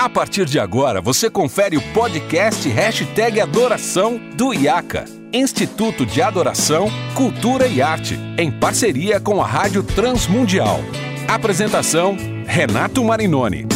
A partir de agora, você confere o podcast Hashtag Adoração do IACA, Instituto de Adoração, Cultura e Arte, em parceria com a Rádio Transmundial. Apresentação, Renato Marinoni.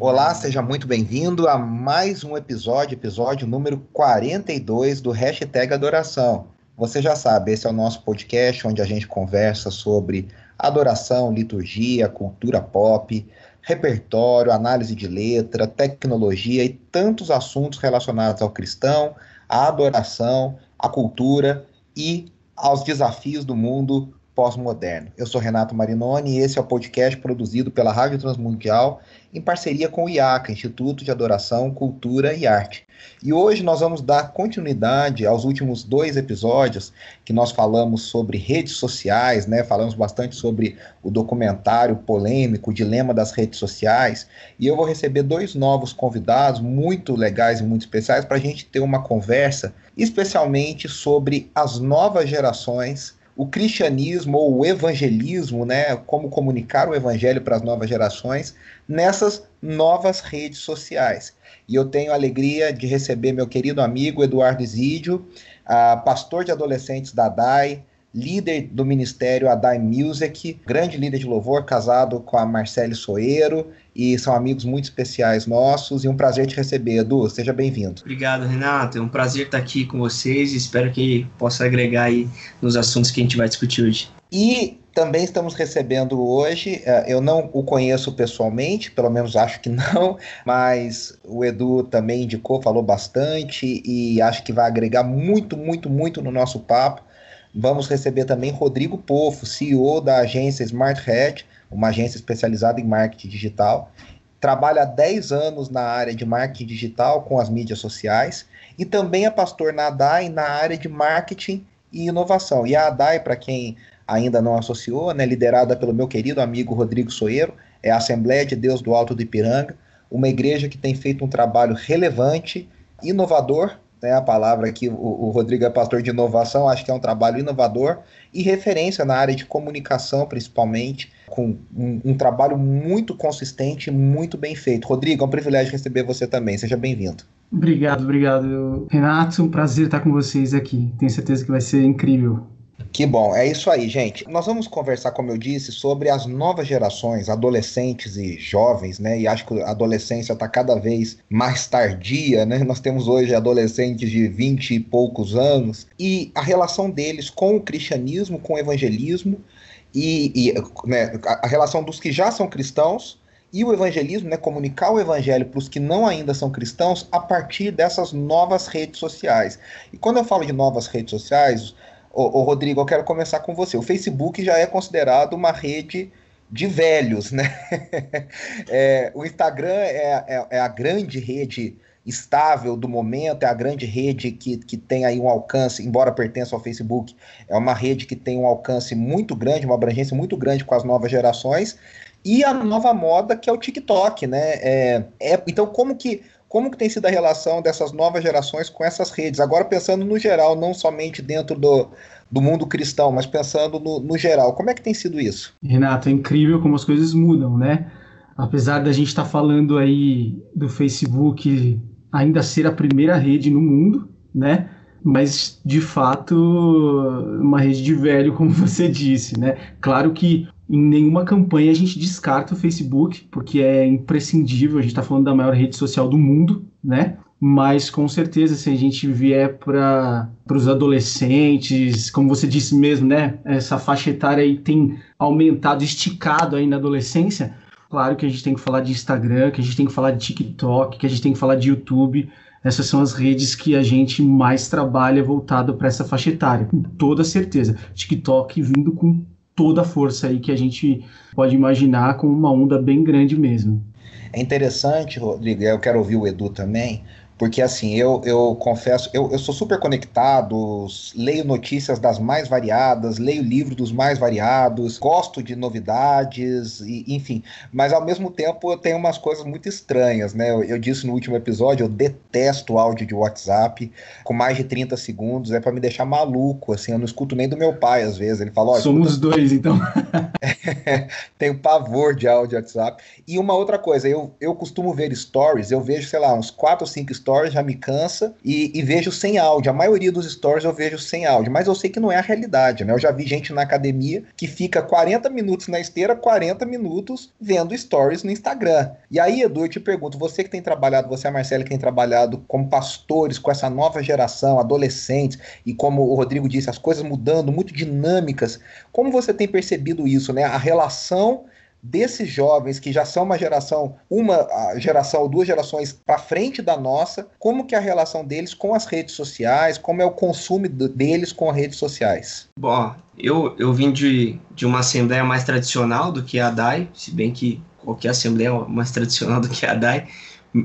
Olá, seja muito bem-vindo a mais um episódio, episódio número 42 do Hashtag Adoração. Você já sabe, esse é o nosso podcast onde a gente conversa sobre adoração, liturgia, cultura pop, repertório, análise de letra, tecnologia e tantos assuntos relacionados ao cristão, à adoração, à cultura e aos desafios do mundo pós-moderno. Eu sou Renato Marinoni e esse é o podcast produzido pela Rádio Transmundial em parceria com o IACA, Instituto de Adoração, Cultura e Arte. E hoje nós vamos dar continuidade aos últimos dois episódios que nós falamos sobre redes sociais, né? Falamos bastante sobre o documentário polêmico, o dilema das redes sociais. E eu vou receber dois novos convidados muito legais e muito especiais para a gente ter uma conversa, especialmente sobre as novas gerações o cristianismo ou o evangelismo, né, como comunicar o evangelho para as novas gerações nessas novas redes sociais. E eu tenho a alegria de receber meu querido amigo Eduardo Isidio, uh, pastor de adolescentes da DAI, líder do ministério Adai Music, grande líder de louvor, casado com a Marcele Soeiro, e são amigos muito especiais nossos, e um prazer te receber, Edu, seja bem-vindo. Obrigado, Renato, é um prazer estar aqui com vocês, e espero que possa agregar aí nos assuntos que a gente vai discutir hoje. E também estamos recebendo hoje, eh, eu não o conheço pessoalmente, pelo menos acho que não, mas o Edu também indicou, falou bastante e acho que vai agregar muito, muito, muito no nosso papo. Vamos receber também Rodrigo Pofo, CEO da agência Smart Head, uma agência especializada em marketing digital. Trabalha há 10 anos na área de marketing digital com as mídias sociais e também é pastor na ADAI na área de marketing e inovação. E a ADAI, para quem ainda não associou, né, liderada pelo meu querido amigo Rodrigo Soeiro, é a Assembleia de Deus do Alto do Ipiranga, uma igreja que tem feito um trabalho relevante, inovador né, a palavra aqui, o, o, Rodrigo é pastor de inovação, acho que é um trabalho inovador e referência na área de comunicação, principalmente, com um, um trabalho muito consistente e muito bem feito. Rodrigo, é um privilégio receber você também, seja bem-vindo. Obrigado, obrigado, Renato, um prazer estar com vocês aqui, tenho certeza que vai ser incrível. Que bom, é isso aí, gente. Nós vamos conversar, como eu disse, sobre as novas gerações, adolescentes e jovens, né? E acho que a adolescência está cada vez mais tardia, né? Nós temos hoje adolescentes de 20 e poucos anos e a relação deles com o cristianismo, com o evangelismo e, e né, a relação dos que já são cristãos e o evangelismo, né, comunicar o evangelho para os que não ainda são cristãos a partir dessas novas redes sociais. E quando eu falo de novas redes sociais, Ô, ô, Rodrigo, eu quero começar com você. O Facebook já é considerado uma rede de velhos, né? é, o Instagram é, é, é, a grande rede estável do momento, é a grande rede que, que tem aí um alcance, embora pertença ao Facebook, é uma rede que tem um alcance muito grande, uma abrangência muito grande com as novas gerações, e a nova moda que é o TikTok, né? É, é, então, como que como que tem sido a relação dessas novas gerações com essas redes? Agora pensando no geral, não somente dentro do, do mundo cristão, mas pensando no, no geral, como é que tem sido isso? Renato, é incrível como as coisas mudam, né? Apesar da gente estar tá falando aí do Facebook ainda ser a primeira rede no mundo, né? Mas de fato, uma rede de velho, como você disse, né? Claro que em nenhuma campanha a gente descarta o Facebook, porque é imprescindível, a gente está falando da maior rede social do mundo, né? Mas com certeza, se a gente vier para os adolescentes, como você disse mesmo, né? Essa faixa etária aí tem aumentado, esticado aí na adolescência. Claro que a gente tem que falar de Instagram, que a gente tem que falar de TikTok, que a gente tem que falar de YouTube. Essas são as redes que a gente mais trabalha voltado para essa faixa etária, com toda certeza. TikTok vindo com toda a força aí que a gente pode imaginar com uma onda bem grande mesmo. É interessante, Rodrigo, eu quero ouvir o Edu também, Porque assim, eu, eu confesso, eu, eu sou super conectado, leio notícias das mais variadas, leio livros dos mais variados, gosto de novidades, e, enfim. Mas ao mesmo tempo eu tenho umas coisas muito estranhas, né? Eu, eu disse no último episódio, eu detesto áudio de WhatsApp com mais de 30 segundos, é para me deixar maluco, assim, eu não escuto nem do meu pai às vezes. Ele fala, Somos escuta... dois, então. tenho pavor de áudio de WhatsApp. E uma outra coisa, eu, eu costumo ver stories, eu vejo, sei lá, uns 4 ou 5 stories, já me cansa, e, e, vejo sem áudio. A maioria dos stories eu vejo sem áudio, mas eu sei que não é a realidade, né? Eu já vi gente na academia que fica 40 minutos na esteira, 40 minutos vendo stories no Instagram. E aí, Edu, eu te pergunto, você que tem trabalhado, você a Marcela que tem trabalhado como pastores com essa nova geração, adolescentes, e como o Rodrigo disse, as coisas mudando, muito dinâmicas, como você tem percebido isso, né? A relação desses jovens que já são uma geração, uma geração ou duas gerações para frente da nossa, como que é a relação deles com as redes sociais, como é o consumo deles com as redes sociais? Bom, eu, eu vim de, de uma assembleia mais tradicional do que a DAI, se bem que qualquer assembleia é mais tradicional do que a DAI,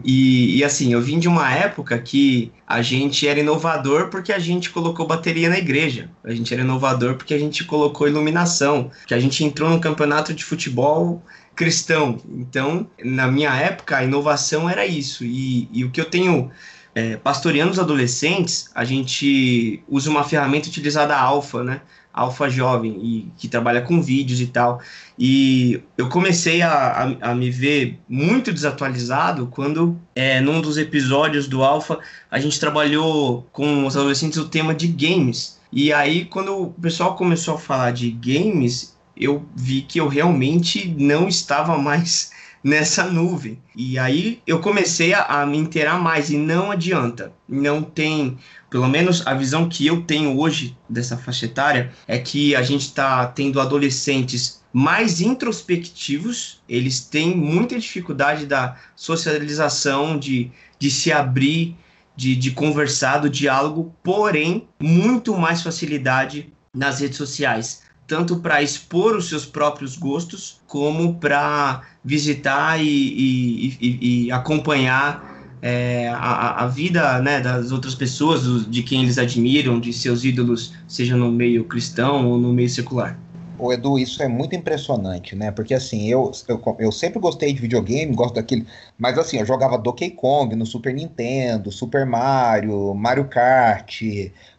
e, e, assim, eu vim de uma época que a gente era inovador porque a gente colocou bateria na igreja. A gente era inovador porque a gente colocou iluminação. Que a gente entrou no campeonato de futebol cristão. Então, na minha época, a inovação era isso. E, e o que eu tenho é, pastoreando os adolescentes, a gente usa uma ferramenta utilizada alfa, né? Alfa Jovem, e que trabalha com vídeos e tal. E eu comecei a, a, a me ver muito desatualizado quando, é, num dos episódios do Alfa, a gente trabalhou com os adolescentes o tema de games. E aí, quando o pessoal começou a falar de games, eu vi que eu realmente não estava mais nessa nuvem. E aí eu comecei a, a, me inteirar mais e não adianta. Não tem, pelo menos a visão que eu tenho hoje dessa faixa etária é que a gente está tendo adolescentes mais introspectivos, eles têm muita dificuldade da socialização, de, de se abrir, de, de conversar, do diálogo, porém, muito mais facilidade nas redes sociais tanto para expor os seus próprios gostos, como para visitar e, e, e, e acompanhar é, a, a, vida né, das outras pessoas, de quem eles admiram, de seus ídolos, seja no meio cristão ou no meio secular. O Edu, isso é muito impressionante, né? Porque assim, eu, eu, eu sempre gostei de videogame, gosto daquele. Mas assim, eu jogava Donkey Kong no Super Nintendo, Super Mario, Mario Kart,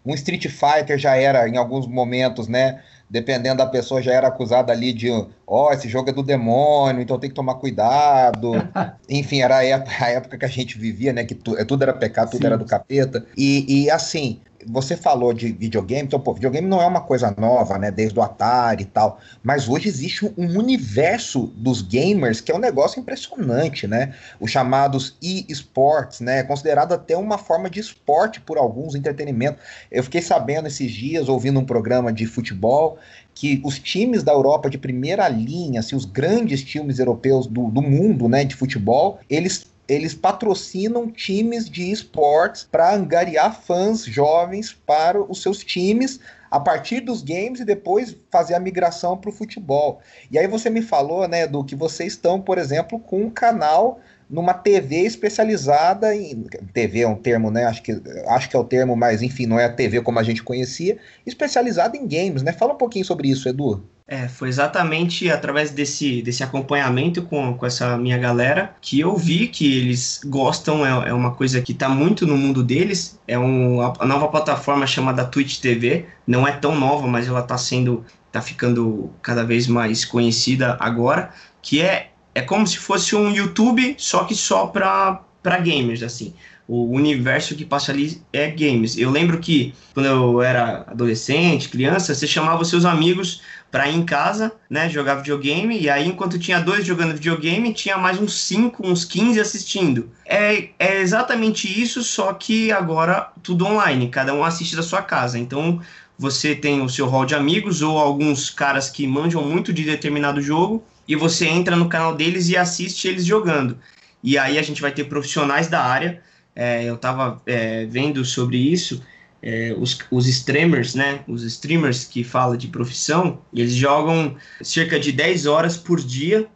um Street Fighter já era, em alguns momentos, né? dependendo da pessoa, já era acusada ali de, ó, oh, esse jogo é do demônio, então tem que tomar cuidado. Enfim, era a época, a época, que a gente vivia, né? Que tu, tudo era pecado, tudo Sim. era do capeta. E, e assim, você falou de videogame, então, pô, videogame não é uma coisa nova, né? Desde o Atari e tal. Mas hoje existe um universo dos gamers que é um negócio impressionante, né? Os chamados e-sports, né? Considerado até uma forma de esporte por alguns, entretenimento. Eu fiquei sabendo esses dias, ouvindo um programa de futebol, que os times da Europa de primeira linha, assim, os grandes times europeus do, do mundo, né, de futebol, eles eles patrocinam times de esportes para angariar fãs jovens para os seus times a partir dos games e depois fazer a migração para o futebol. E aí você me falou, né, do que vocês estão, por exemplo, com um canal numa TV especializada em TV é um termo, né? Acho que acho que é o termo, mas enfim, não é a TV como a gente conhecia, especializada em games, né? Fala um pouquinho sobre isso, Edu. É, foi exatamente através desse, desse acompanhamento com, com essa minha galera que eu vi que eles gostam, é, é uma coisa que está muito no mundo deles. É um, a nova plataforma chamada Twitch TV, não é tão nova, mas ela está sendo, está ficando cada vez mais conhecida agora, que é, é como se fosse um YouTube, só que só para gamers, assim o universo que passa ali é games. Eu lembro que quando eu era adolescente, criança, você chamava os seus amigos para ir em casa, né, jogar videogame, e aí enquanto tinha dois jogando videogame, tinha mais uns 5, uns 15 assistindo. É, é exatamente isso, só que agora tudo online, cada um assiste da sua casa. Então você tem o seu hall de amigos ou alguns caras que manjam muito de determinado jogo, e você entra no canal deles e assiste eles jogando. E aí a gente vai ter profissionais da área. É, eu estava é, vendo sobre isso é, os, os streamers, né? Os streamers que falam de profissão, eles jogam cerca de 10 horas por dia,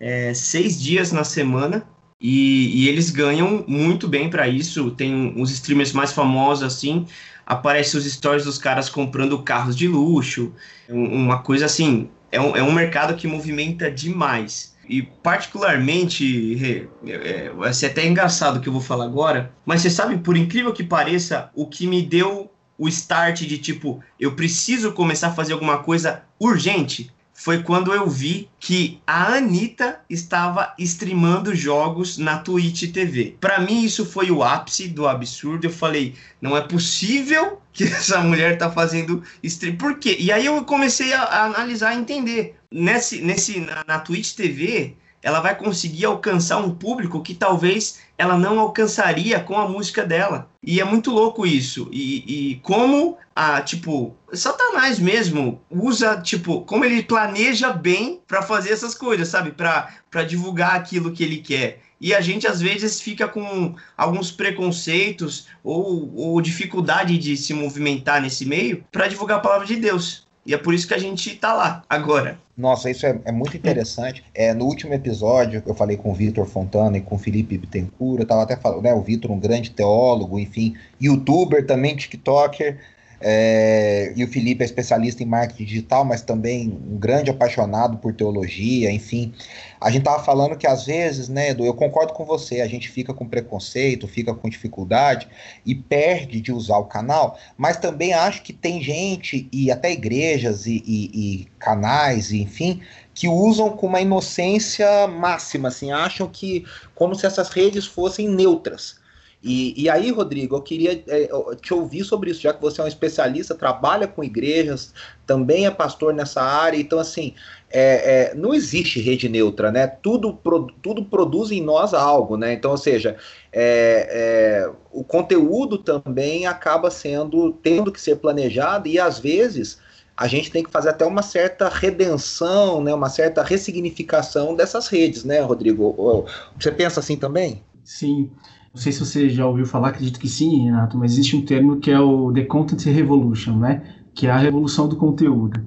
é, seis dias na semana, E, e eles ganham muito bem para isso. Tem os streamers mais famosos assim, aparecem os stories dos caras comprando carros de luxo, uma coisa assim. É um, é um mercado que movimenta demais. E particularmente, é, vai ser até engraçado o que eu vou falar agora, mas você sabe, por incrível que pareça, o que me deu o start de tipo, eu preciso começar a fazer alguma coisa urgente foi quando eu vi que a Anitta estava streamando jogos na Twitch TV. Para mim, isso foi o ápice do absurdo. Eu falei, não é possível que essa mulher tá fazendo stream. Por quê? E aí eu comecei a, a analisar e entender. Nesse, nesse, na, na Twitch TV, ela vai conseguir alcançar um público que talvez ela não alcançaria com a música dela. E é muito louco isso. E, e como a, tipo, Satanás mesmo usa, tipo, como ele planeja bem para fazer essas coisas, sabe? Para divulgar aquilo que ele quer. E a gente às vezes fica com alguns preconceitos ou, ou dificuldade de se movimentar nesse meio para divulgar a palavra de Deus. E é por isso que a gente tá lá agora. Nossa, isso é, é muito interessante. É, no último episódio, eu falei com o Vitor Fontana e com o Felipe Bittencourt, eu tava até falando, né, o Vitor, um grande teólogo, enfim, youtuber também, tiktoker, é, e o Felipe é especialista em marketing digital, mas também um grande apaixonado por teologia, enfim. A gente estava falando que às vezes, né, Edu, eu concordo com você, a gente fica com preconceito, fica com dificuldade e perde de usar o canal, mas também acho que tem gente, e até igrejas e, e, e canais, enfim, que usam com uma inocência máxima, assim, acham que como se essas redes fossem neutras. E, e aí, Rodrigo, eu queria é, te ouvir sobre isso, já que você é um especialista, trabalha com igrejas, também é pastor nessa área, então assim, é, é, não existe rede neutra, né? Tudo, pro, tudo produz em nós algo, né? Então, ou seja, é, é, o conteúdo também acaba sendo, tendo que ser planejado, e às vezes a gente tem que fazer até uma certa redenção, né? Uma certa ressignificação dessas redes, né, Rodrigo? Você pensa assim também? Sim. Não sei se você já ouviu falar, acredito que sim, Renato, mas existe um termo que é o The Content Revolution, né? Que é a revolução do conteúdo.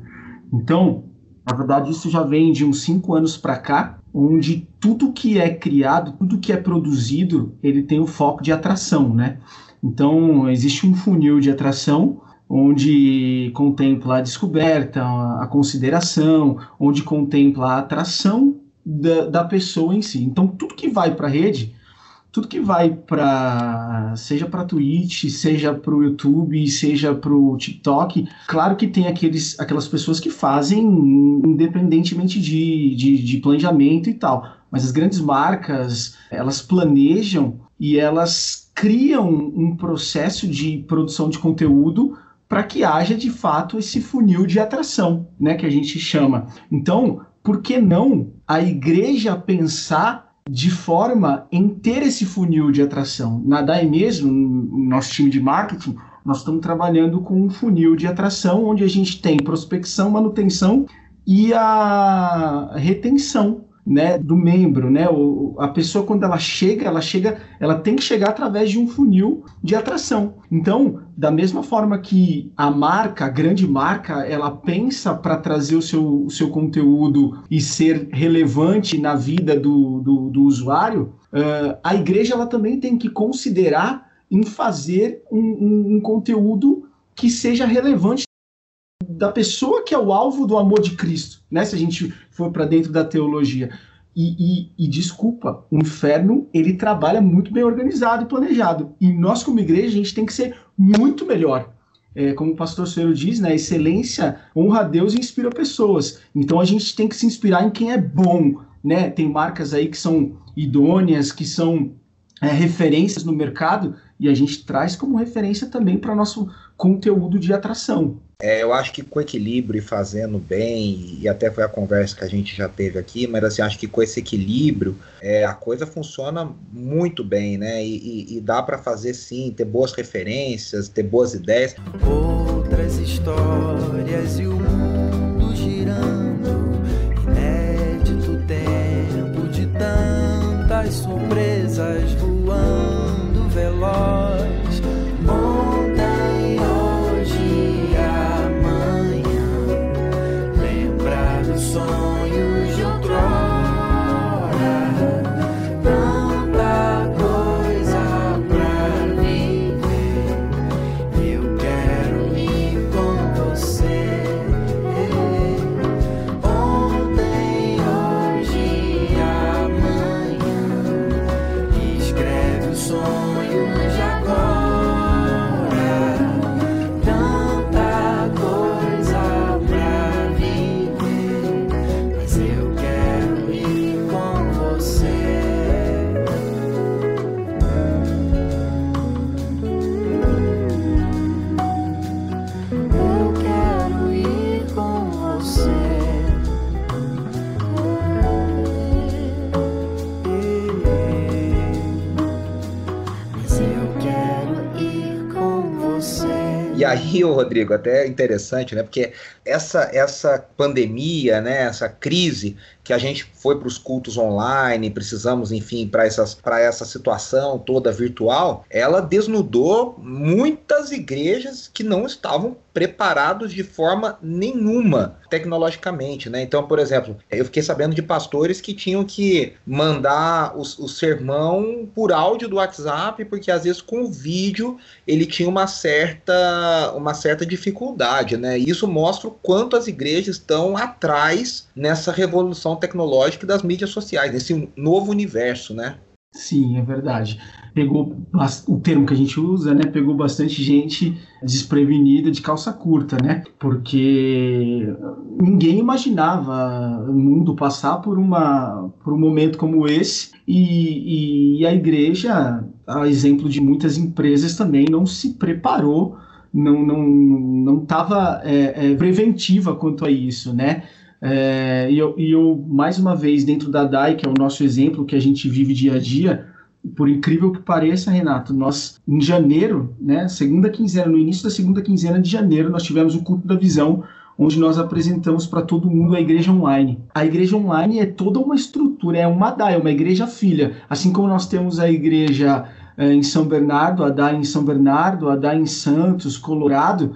Então, na verdade, isso já vem de uns cinco anos para cá, onde tudo que é criado, tudo que é produzido, ele tem o foco de atração, né? Então, existe um funil de atração onde contempla a descoberta, a consideração, onde contempla a atração da, da pessoa em si. Então, tudo que vai para a rede tudo que vai para seja para Twitch, seja para o YouTube, seja para o TikTok, claro que tem aqueles, aquelas pessoas que fazem independentemente de, de, de planejamento e tal, mas as grandes marcas elas planejam e elas criam um processo de produção de conteúdo para que haja de fato esse funil de atração, né, que a gente chama. Então, por que não a igreja pensar de forma em ter esse funil de atração. Na DAI mesmo, no nosso time de marketing, nós estamos trabalhando com um funil de atração onde a gente tem prospecção, manutenção e a retenção né, do membro, né? O, a pessoa quando ela chega, ela chega, ela tem que chegar através de um funil de atração. Então, da mesma forma que a marca, a grande marca, ela pensa para trazer o seu, o seu conteúdo e ser relevante na vida do, do, do usuário, uh, a igreja ela também tem que considerar em fazer um, um, um conteúdo que seja relevante da pessoa que é o alvo do amor de Cristo, né? Se a gente for para dentro da teologia. E, e, e, desculpa, o inferno ele trabalha muito bem organizado e planejado. E nós, como igreja, a gente tem que ser muito melhor. É, como o pastor Suero diz, né, excelência honra a Deus e inspira pessoas. Então a gente tem que se inspirar em quem é bom. Né? Tem marcas aí que são idôneas, que são é, referências no mercado, e a gente traz como referência também para nosso conteúdo de atração. É, eu acho que com equilíbrio e fazendo bem, e até foi a conversa que a gente já teve aqui, mas assim, acho que com esse equilíbrio é, a coisa funciona muito bem, né? E, e, e dá para fazer sim, ter boas referências, ter boas ideias. Outras histórias e o mundo girando, inédito tempo de tantas surpresas voando they lost. Aí, Rodrigo, até interessante, né? Porque essa, essa pandemia, né, essa crise que a gente foi para os cultos online, precisamos, enfim, para essa situação toda virtual, ela desnudou muitas igrejas que não estavam preparados de forma nenhuma tecnologicamente, né? Então, por exemplo, eu fiquei sabendo de pastores que tinham que mandar o, o sermão por áudio do WhatsApp, porque às vezes com o vídeo ele tinha uma certa, uma certa dificuldade, né? E isso mostra o quanto as igrejas estão atrás nessa revolução tecnológica das mídias sociais, nesse novo universo, né? Sim, é verdade. Pegou o termo que a gente usa, né? Pegou bastante gente desprevenida de calça curta, né? Porque ninguém imaginava o mundo passar por, uma, por um momento como esse e, e a igreja, a exemplo de muitas empresas, também não se preparou, não não não estava é, é, preventiva quanto a isso, né? É, e, eu, e eu, mais uma vez, dentro da DAI, que é o nosso exemplo que a gente vive dia a dia, por incrível que pareça, Renato, nós, em janeiro, né, segunda quinzena, no início da segunda quinzena de janeiro, nós tivemos o culto da visão, onde nós apresentamos para todo mundo a igreja online. A igreja online é toda uma estrutura, é uma DAI, é uma igreja filha. Assim como nós temos a igreja é, em São Bernardo, a DAI em São Bernardo, a DAI em Santos, Colorado,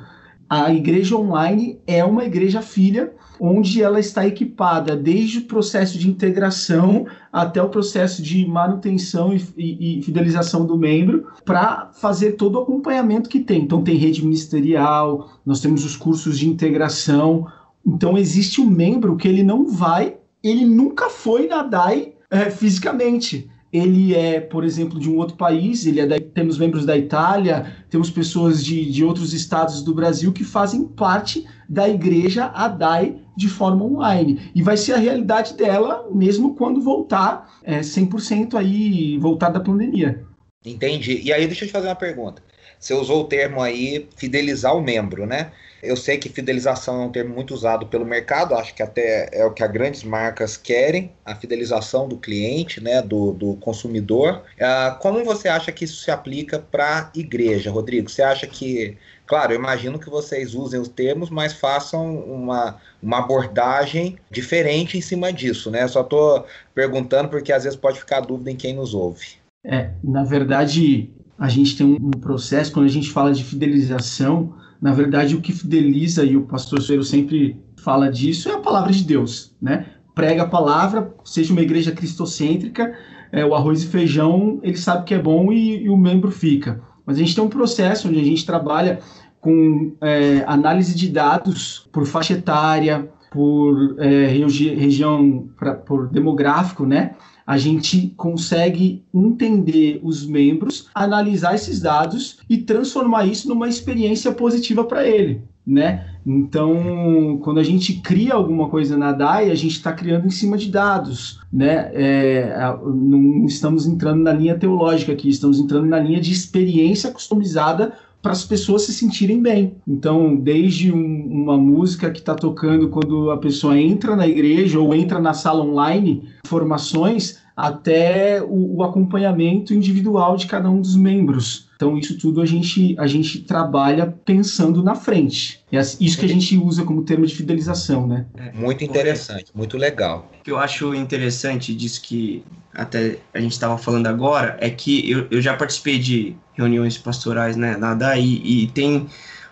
a igreja online é uma igreja filha onde ela está equipada desde o processo de integração até o processo de manutenção e, e, e fidelização do membro para fazer todo o acompanhamento que tem. Então tem rede ministerial, nós temos os cursos de integração. Então existe um membro que ele não vai, ele nunca foi na DAI é, fisicamente ele é, por exemplo, de um outro país, ele é da, temos membros da Itália, temos pessoas de, de outros estados do Brasil que fazem parte da igreja ADAI de forma online. E vai ser a realidade dela mesmo quando voltar é, 100% aí, voltar da pandemia. Entendi. E aí deixa eu te fazer uma pergunta. Você usou o termo aí fidelizar o membro, né? Eu sei que fidelização é um termo muito usado pelo mercado, acho que até é o que as grandes marcas querem, a fidelização do cliente, né, do, do consumidor. Uh, como você acha que isso se aplica para a igreja, Rodrigo? Você acha que, claro, eu imagino que vocês usem os termos, mas façam uma, uma abordagem diferente em cima disso, né? Só estou perguntando porque às vezes pode ficar dúvida em quem nos ouve. É, na verdade, a gente tem um processo, quando a gente fala de fidelização, na verdade, o que fideliza, e o pastor Soeiro sempre fala disso, é a palavra de Deus, né? Prega a palavra, seja uma igreja cristocêntrica, é, o arroz e feijão, ele sabe que é bom e, e, o membro fica. Mas a gente tem um processo onde a gente trabalha com é, análise de dados por faixa etária, por é, regi região, pra, por demográfico, né? A gente consegue entender os membros, analisar esses dados e transformar isso numa experiência positiva para ele, né? Então, quando a gente cria alguma coisa na DAI, a gente está criando em cima de dados, né? É, não estamos entrando na linha teológica aqui, estamos entrando na linha de experiência customizada para as pessoas se sentirem bem. Então, desde um, uma música que está tocando quando a pessoa entra na igreja ou entra na sala online, formações, até o, o, acompanhamento individual de cada um dos membros. Então, isso tudo a gente, a gente trabalha pensando na frente. É isso que a gente usa como termo de fidelização, né? É, muito interessante, muito legal. O que eu acho interessante disso que até a gente estava falando agora é que eu, eu já participei de reuniões pastorais né, na DAI e, e tem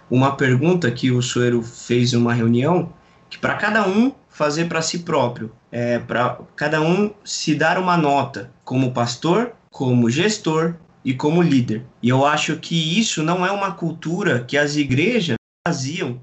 uma pergunta que o Soeiro fez em uma reunião que para cada um fazer para si próprio, é, para cada um se dar uma nota como pastor, como gestor e como líder. E eu acho que isso não é uma cultura que as igrejas faziam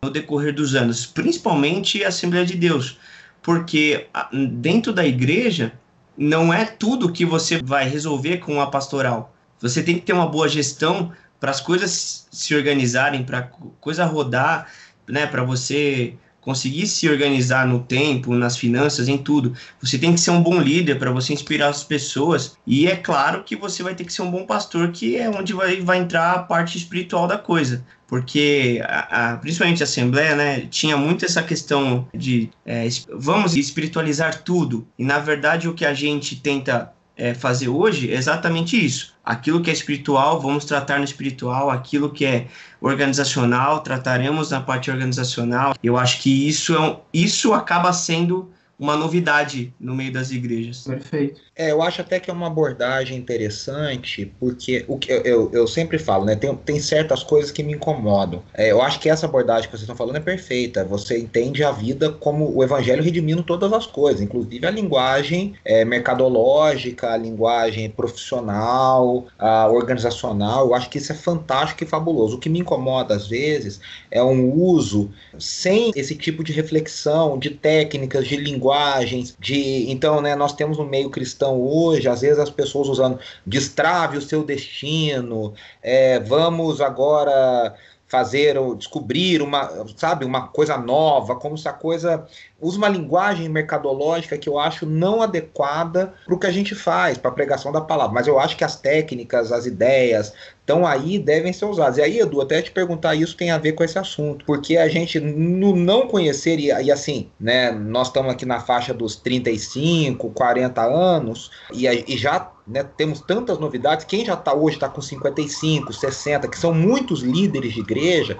no decorrer dos anos, principalmente a Assembleia de Deus, porque dentro da igreja não é tudo que você vai resolver com a pastoral. Você tem que ter uma boa gestão para as coisas se organizarem, para coisa rodar, né, para você conseguir se organizar no tempo, nas finanças, em tudo. Você tem que ser um bom líder para você inspirar as pessoas. E é claro que você vai ter que ser um bom pastor, que é onde vai, vai entrar a parte espiritual da coisa. Porque, a, a, principalmente a Assembleia, né, tinha muito essa questão de é, vamos espiritualizar tudo. E, na verdade, o que a gente tenta é, fazer hoje é exatamente isso. Aquilo que é espiritual, vamos tratar no espiritual, aquilo que é organizacional, trataremos na parte organizacional. Eu acho que isso, é um, isso acaba sendo uma novidade no meio das igrejas. Perfeito. É, eu acho até que é uma abordagem interessante, porque o que eu, eu, eu sempre falo, né? Tem, tem certas coisas que me incomodam. É, eu acho que essa abordagem que vocês estão falando é perfeita. Você entende a vida como o evangelho redimindo todas as coisas, inclusive a linguagem é, mercadológica, a linguagem profissional, a organizacional. Eu acho que isso é fantástico e fabuloso. O que me incomoda às vezes é um uso sem esse tipo de reflexão, de técnicas, de linguagens, de então, né? Nós temos no meio cristão questão hoje, às vezes as pessoas usando destrave o seu destino, é, vamos agora fazer ou descobrir uma, sabe, uma coisa nova, como se a coisa usa uma linguagem mercadológica que eu acho não adequada para o que a gente faz, para a pregação da palavra. Mas eu acho que as técnicas, as ideias estão aí, devem ser usadas. E aí, Edu, até te perguntar isso tem a ver com esse assunto, porque a gente, no não conhecer, e, e assim, né, nós estamos aqui na faixa dos 35, 40 anos, e, e já né, temos tantas novidades. Quem já está hoje está com 55, 60, que são muitos líderes de igreja,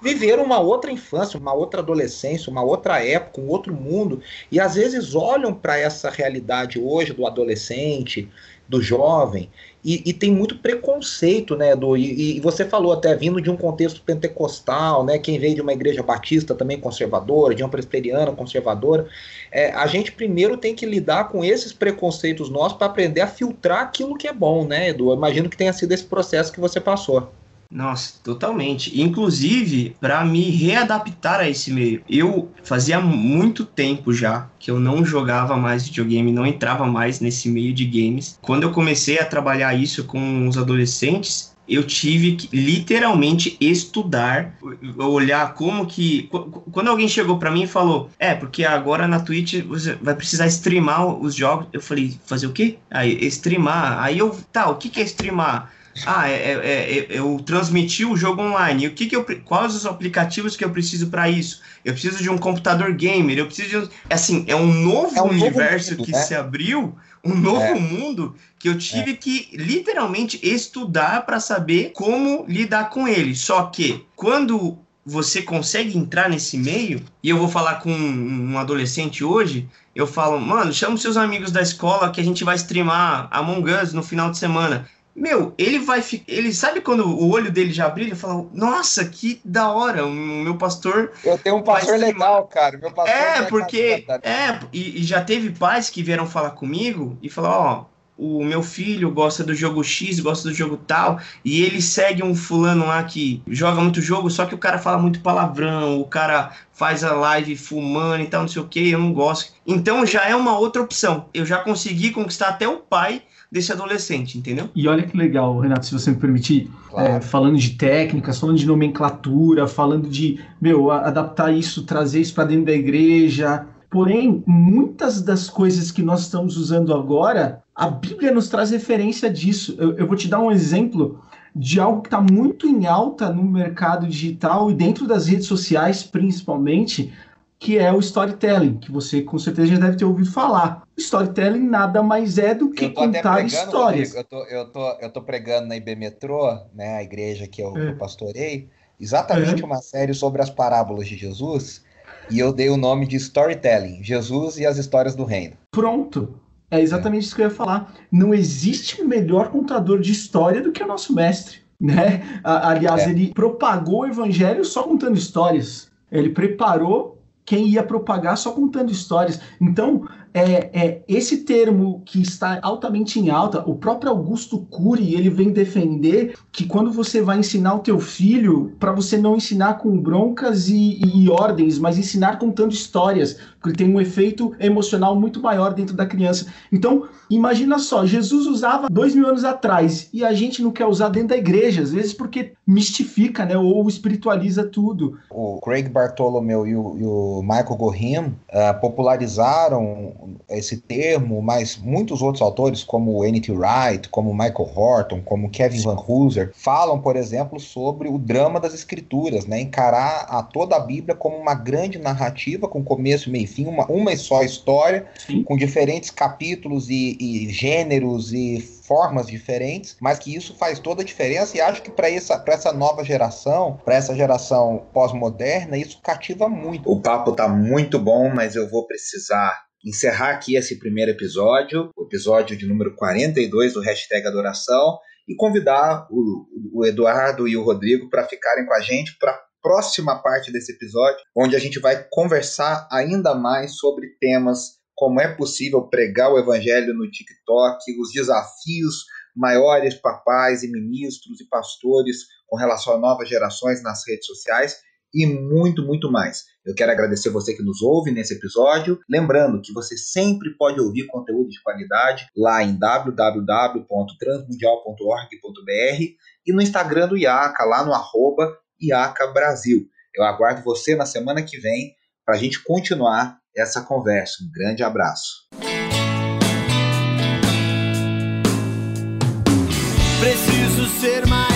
viveram uma outra infância, uma outra adolescência, uma outra época, um outro mundo, e às vezes olham para essa realidade hoje do adolescente, do jovem, e, e, tem muito preconceito, né, do e, e, você falou até vindo de um contexto pentecostal, né, quem veio de uma igreja batista também conservadora, de uma presbiteriana conservadora, é, a gente primeiro tem que lidar com esses preconceitos nossos para aprender a filtrar aquilo que é bom, né, Edu? Eu imagino que tenha sido esse processo que você passou. Nossa, totalmente. Inclusive, para me readaptar a esse meio. Eu fazia muito tempo já que eu não jogava mais videogame, não entrava mais nesse meio de games. Quando eu comecei a trabalhar isso com os adolescentes, eu tive que literalmente estudar, olhar como que. Quando alguém chegou para mim e falou, é, porque agora na Twitch você vai precisar streamar os jogos, eu falei, fazer o quê? Aí, streamar. Aí eu, tá, o que, que é streamar? Ah, é, é, é, eu transmiti o jogo online. E o que, que eu, quais os aplicativos que eu preciso para isso? Eu preciso de um computador gamer. Eu preciso de um, assim, é um novo é um universo novo mundo, que né? se abriu, um novo é. mundo que eu tive é. que literalmente estudar para saber como lidar com ele. Só que quando você consegue entrar nesse meio, e eu vou falar com um adolescente hoje, eu falo, mano, chama os seus amigos da escola que a gente vai streamar Among Us no final de semana. Meu, ele vai Ele sabe quando o olho dele já brilha? Fala, nossa, que da hora, o meu pastor. Eu tenho um pastor legal, cara. Meu pastor é, porque. É, e, e, já teve pais que vieram falar comigo e falaram, ó. O meu filho gosta do jogo X, gosta do jogo tal, e ele segue um fulano lá que joga muito jogo, só que o cara fala muito palavrão, o cara faz a live fumando e tal, não sei o que, eu não gosto. Então já é uma outra opção. Eu já consegui conquistar até o pai desse adolescente, entendeu? E olha que legal, Renato, se você me permitir, claro. é, falando de técnicas, falando de nomenclatura, falando de, meu, adaptar isso, trazer isso para dentro da igreja. Porém, muitas das coisas que nós estamos usando agora, a Bíblia nos traz referência disso. Eu, eu vou te dar um exemplo de algo que está muito em alta no mercado digital e dentro das redes sociais, principalmente, que é o storytelling, que você com certeza já deve ter ouvido falar. O storytelling nada mais é do que contar histórias. eu, tô, eu, tô, eu tô pregando na IB Metrô, né, a igreja que eu, é. pastorei, exatamente é. uma série sobre as parábolas de Jesus, e eu dei o nome de storytelling, Jesus e as histórias do reino. Pronto. É exatamente é. isso que eu ia falar. Não existe melhor contador de história do que o nosso mestre. Né? Aliás, é. ele propagou o evangelho só contando histórias. Ele preparou quem ia propagar só contando histórias. Então, é, é, esse termo que está altamente em alta, o próprio Augusto Cury, ele vem defender que quando você vai ensinar o teu filho, para você não ensinar com broncas e, e, ordens, mas ensinar contando histórias, porque tem um efeito emocional muito maior dentro da criança. Então, imagina só, Jesus usava dois mil anos atrás e a gente não quer usar dentro da igreja, às vezes porque mistifica, né, ou espiritualiza tudo. O Craig Bartholomew e o, e o Michael Gohim uh, popularizaram esse termo, mas muitos outros autores, como N.T. Wright, como Michael Horton, como Kevin Van Hooser, falam, por exemplo, sobre o drama das escrituras, né? encarar a toda a Bíblia como uma grande narrativa, com começo, meio e fim, uma, uma só história, Sim. com diferentes capítulos e, e gêneros e formas diferentes, mas que isso faz toda a diferença e acho que para essa, essa nova geração, para essa geração pós-moderna, isso cativa muito. O papo tá muito bom, mas eu vou precisar encerrar aqui esse primeiro episódio, o episódio de número 42 do Hashtag Adoração, e convidar o, o Eduardo e o Rodrigo para ficarem com a gente para próxima parte desse episódio, onde a gente vai conversar ainda mais sobre temas como é possível pregar o evangelho no TikTok, os desafios maiores papais e ministros e pastores com relação a novas gerações nas redes sociais e muito, muito mais. Eu quero agradecer você que nos ouve nesse episódio. Lembrando que você sempre pode ouvir conteúdo de qualidade lá em www.transmundial.org.br e no Instagram do IACA, lá no arroba IACA Brasil. Eu aguardo você na semana que vem para a gente continuar essa conversa. Um grande abraço. Preciso ser mais